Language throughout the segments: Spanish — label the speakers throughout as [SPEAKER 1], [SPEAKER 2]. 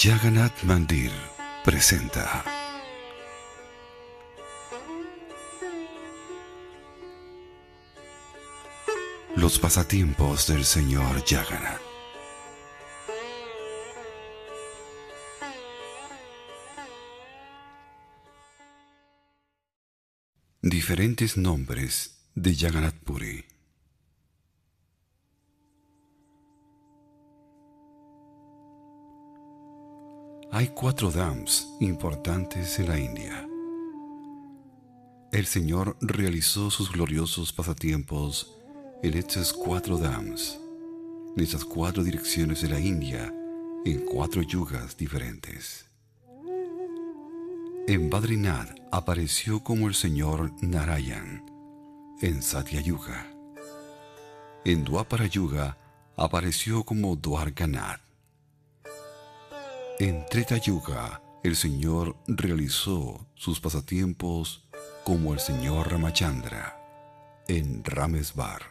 [SPEAKER 1] Jagannath Mandir presenta Los pasatiempos del señor Jagannath. Diferentes nombres de Jagannath Puri. Hay cuatro dams importantes en la India. El Señor realizó sus gloriosos pasatiempos en estas cuatro dams, en estas cuatro direcciones de la India, en cuatro yugas diferentes. En Badrinath apareció como el Señor Narayan, en Satya Yuga. En Dwapara Yuga apareció como Dwarkanath en Treta Yuga, el Señor realizó sus pasatiempos como el Señor Ramachandra en Ramesvar.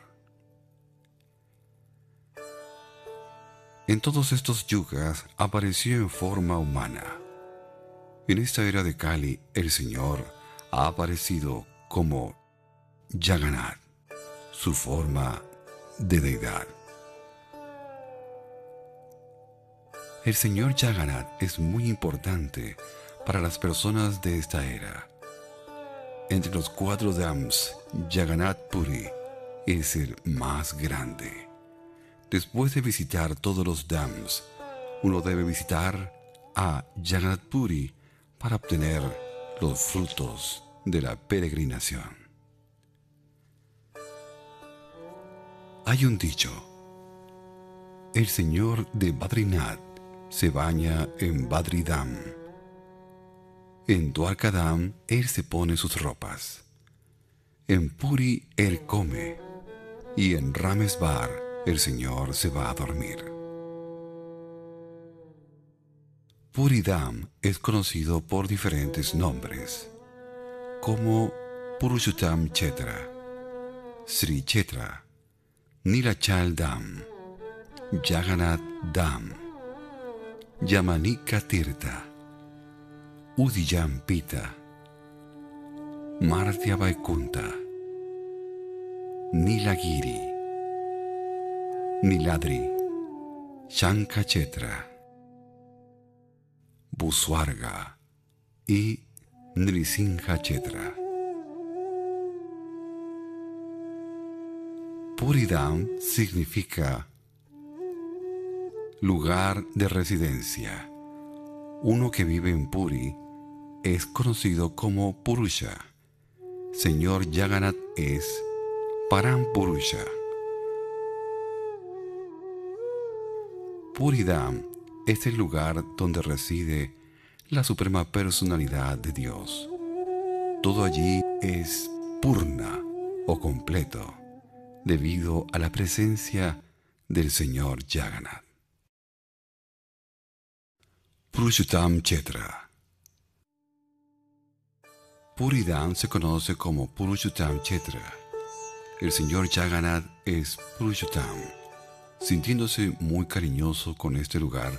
[SPEAKER 1] En todos estos yugas apareció en forma humana. En esta era de Kali, el Señor ha aparecido como Jagannath, su forma de deidad. El señor Jagannath es muy importante para las personas de esta era. Entre los cuatro dams, Jagannath Puri es el más grande. Después de visitar todos los dams, uno debe visitar a Jagannath Puri para obtener los frutos de la peregrinación. Hay un dicho. El señor de Badrinath se baña en Badridam. En Dwarkadam él se pone sus ropas. En Puri él come. Y en Ramesbar el Señor se va a dormir. Puridam es conocido por diferentes nombres, como Purushottam Chetra, Sri Chetra, Nilachal Dam, Jagannath Dam, Yamanika Tirta, Udiyam Pita, Martya Vaikunta, Nilagiri, Niladri, Shankachetra, Buswarga. Y Nrisinha Chetra. Puridam significa lugar de residencia. Uno que vive en Puri es conocido como Purusha. Señor Jagannath es Param Purusha. Puridam es el lugar donde reside la suprema personalidad de Dios. Todo allí es purna o completo debido a la presencia del Señor Jagannath. Purushottam Chetra. Puridam se conoce como Purushottam Chetra. El señor Jagannath es Purushottam. Sintiéndose muy cariñoso con este lugar,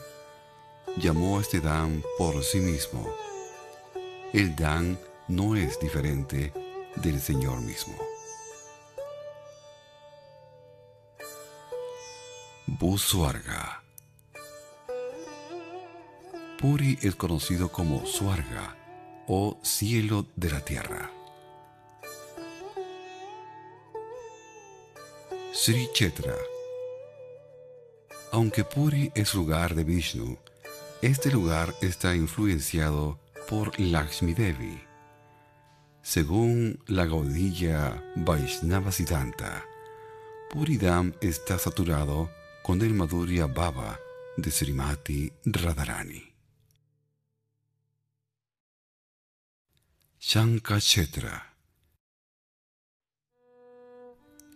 [SPEAKER 1] llamó a este Dan por sí mismo. El Dan no es diferente del Señor mismo. Buswarga Puri es conocido como Suarga o cielo de la tierra. Sri Chetra. Aunque Puri es lugar de Vishnu, este lugar está influenciado por Lakshmi Devi. Según la Gaudilla Vaishnava Siddhanta, Puridam está saturado con el Madhurya Baba de Srimati Radharani. Shanka Chetra.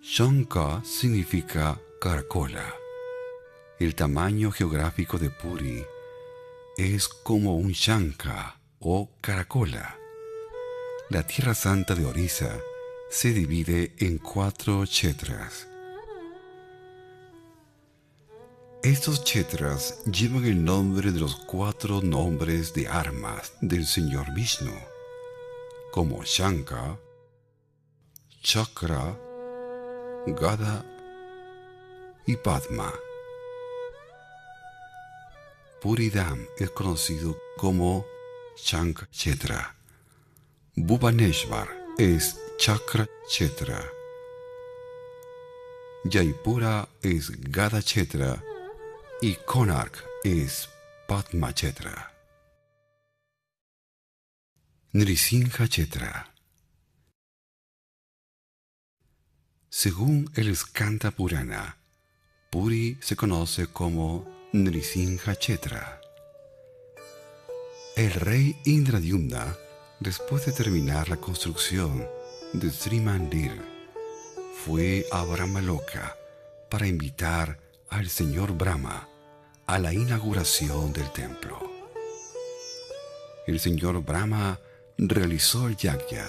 [SPEAKER 1] Shanka significa caracola. El tamaño geográfico de Puri es como un Shanka o caracola. La Tierra Santa de Orisa se divide en cuatro chetras. Estos chetras llevan el nombre de los cuatro nombres de armas del señor Vishnu, como Shanka, Chakra, Gada y Padma. Puridam es conocido como Shanka Chetra. Bhubaneswar es Chakra Chetra. Jaipura es Gada Chetra y Konark es Padma Chetra. Nrisinha Chetra. Según el Skanda Purana, Puri se conoce como Nrisinha Chetra. El rey Indradyumna, después de terminar la construcción de Sri Mandir, fue a Brahmaloka para invitar al señor Brahma a la inauguración del templo. El señor Brahma realizó el yagya.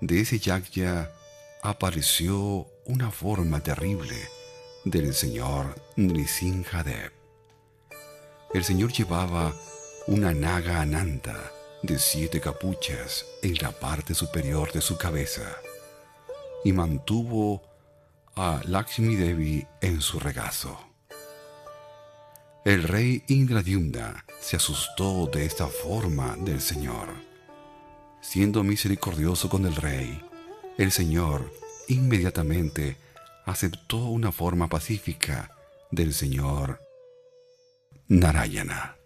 [SPEAKER 1] De ese yagya apareció una forma terrible del señor Nrisinhadev. El señor llevaba una naga ananta de siete capuchas en la parte superior de su cabeza y mantuvo a Lakshmi Devi en su regazo. El rey Indradyumna se asustó de esta forma del Señor. Siendo misericordioso con el rey, el Señor inmediatamente aceptó una forma pacífica del Señor Narayana.